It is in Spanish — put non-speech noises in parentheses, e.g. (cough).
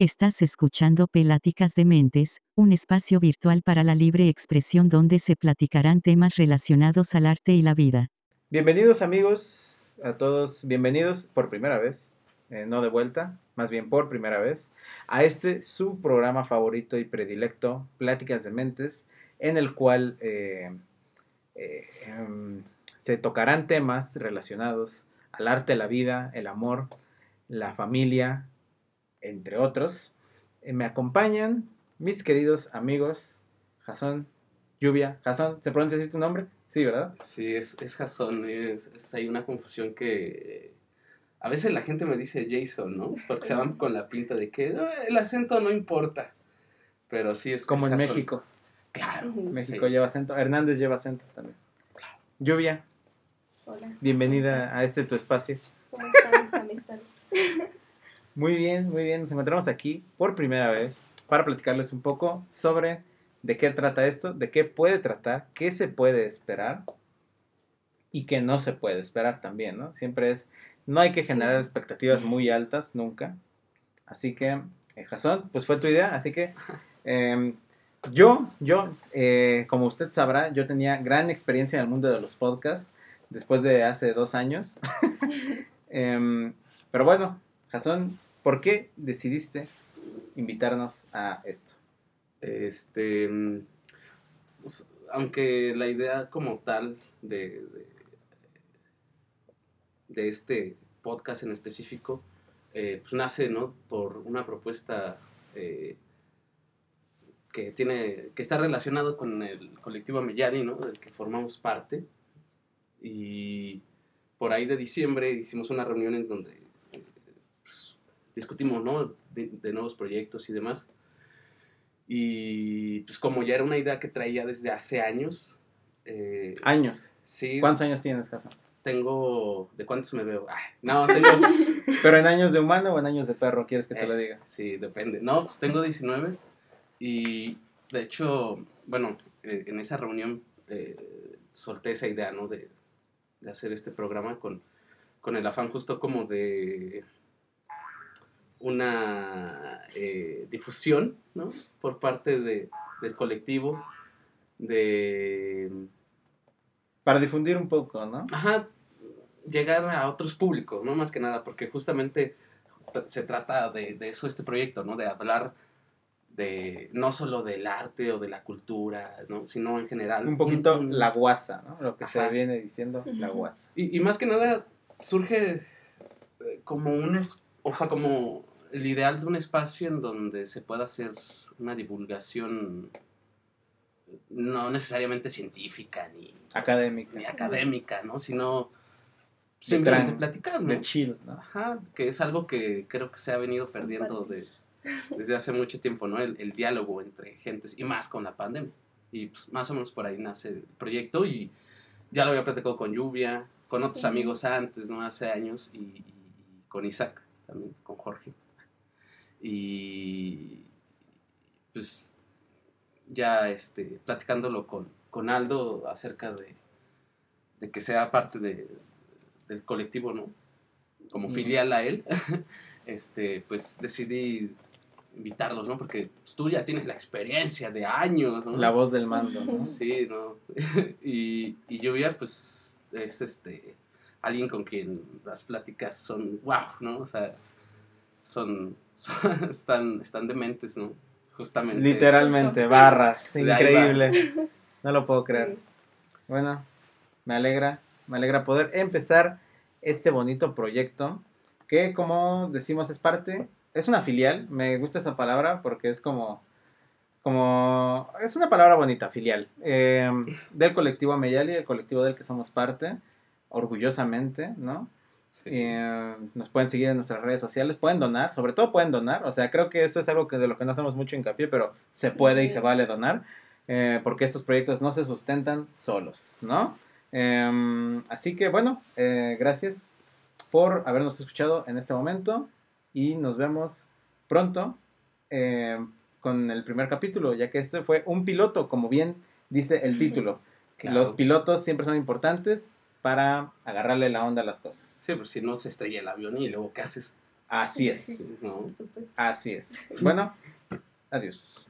Estás escuchando Pláticas de Mentes, un espacio virtual para la libre expresión donde se platicarán temas relacionados al arte y la vida. Bienvenidos amigos, a todos, bienvenidos por primera vez, eh, no de vuelta, más bien por primera vez, a este su programa favorito y predilecto, Pláticas de Mentes, en el cual eh, eh, em, se tocarán temas relacionados al arte, la vida, el amor, la familia, entre otros. Eh, me acompañan mis queridos amigos Jason, Lluvia. Jason, ¿se pronuncia así tu nombre? Sí, ¿verdad? Sí, es, es Jason. Es, hay una confusión que a veces la gente me dice Jason, ¿no? Porque se van con la pinta de que el acento no importa. Pero sí es Como en México. Claro. México lleva acento. Hernández lleva acento también. Claro. Lluvia. Hola. Bienvenida a este tu espacio. ¿Cómo están, amistades? Muy bien, muy bien. Nos encontramos aquí por primera vez para platicarles un poco sobre de qué trata esto, de qué puede tratar, qué se puede esperar y qué no se puede esperar también, ¿no? Siempre es, no hay que generar expectativas muy altas nunca. Así que, eh, Jason, pues fue tu idea, así que em, yo, yo, eh, como usted sabrá, yo tenía gran experiencia en el mundo de los podcasts después de hace dos años. (laughs) Em, pero bueno, Jason, ¿Por qué decidiste invitarnos a esto? Este, pues, aunque la idea como tal de, de, este podcast en específico, eh, pues nace, ¿no? Por una propuesta eh, que tiene, que está relacionado con el colectivo Amellari, ¿no? Del que formamos parte. Y por ahí de diciembre hicimos una reunión en donde discutimos, ¿no? De, nuevos proyectos y demás. Y pues como ya era una idea que traía desde hace años. Eh, ¿Años? Sí. ¿Cuántos años tienes, Casa? Tengo... ¿De cuántos me veo? no, tengo... (laughs) ¿Pero en años de humano o en años de perro? ¿Quieres que te lo eh, diga? Sí, depende. No, pues tengo 19 y de hecho, bueno, eh, en esa reunión solté esa idea, ¿no? De, de hacer este programa con, con el afán justo como de una eh, difusión, ¿no? Por parte de, del colectivo, de... Para difundir un poco, ¿no? Ajá, llegar a otros públicos, ¿no? Más que nada, porque justamente se trata de, de eso este proyecto, ¿no? De hablar de no solo del arte o de la cultura, ¿no? sino en general. Un poquito la guasa, ¿no? Lo que se viene diciendo, la guasa. Y, y, más que nada surge eh, como un, o sea, como el ideal de un espacio en donde se pueda hacer una divulgación no necesariamente científica ni académica, ni académica ¿no? Sino simplemente platicar, ¿no? De chill, ¿no? Ajá, que es algo que creo que se ha venido perdiendo de, desde hace mucho tiempo, ¿no? El, diálogo entre gentes y más con la pandemia. Y pues, más o menos por ahí nace el proyecto y ya lo había platicado con Lluvia, con otros amigos antes, ¿no? Hace años y, y con Isaac también, con Jorge. Y pues ya este, platicándolo con, con Aldo acerca de, de, que sea parte de, del colectivo, ¿no? Como filial a él, (laughs) este, pues decidí invitarlos, ¿no? Porque pues, tú ya tienes la experiencia de años, ¿no? La voz del mando, ¿no? Sí, ¿no? (laughs) y, y Lluvia, pues, es este, alguien con quien las pláticas son wow, ¿no? O sea, son (laughs) están, están dementes, ¿no? Justamente. Literalmente, barras, increíble. No lo puedo creer. Bueno, me alegra, me alegra poder empezar este bonito proyecto que como decimos es parte, es una filial, me gusta esa palabra porque es como, como, es una palabra bonita, filial, eh, del colectivo Ameyali, el colectivo del que somos parte, orgullosamente, ¿no? Eh, nos pueden seguir en nuestras redes sociales, pueden donar, sobre todo pueden donar, o sea, creo que eso es algo que de lo que no hacemos mucho hincapié, pero se puede y se vale donar, eh, porque estos proyectos no se sustentan solos, ¿no? Em, así que bueno, eh, gracias por habernos escuchado en este momento y nos vemos pronto con el primer capítulo, ya que este fue un piloto, como bien dice el título. Los pilotos siempre son importantes, para agarrarle la onda a las cosas. Sí, pues si no se estrella el avión y luego ¿qué haces? Así es. ¿no? Por supuesto. Así es. Bueno, adiós.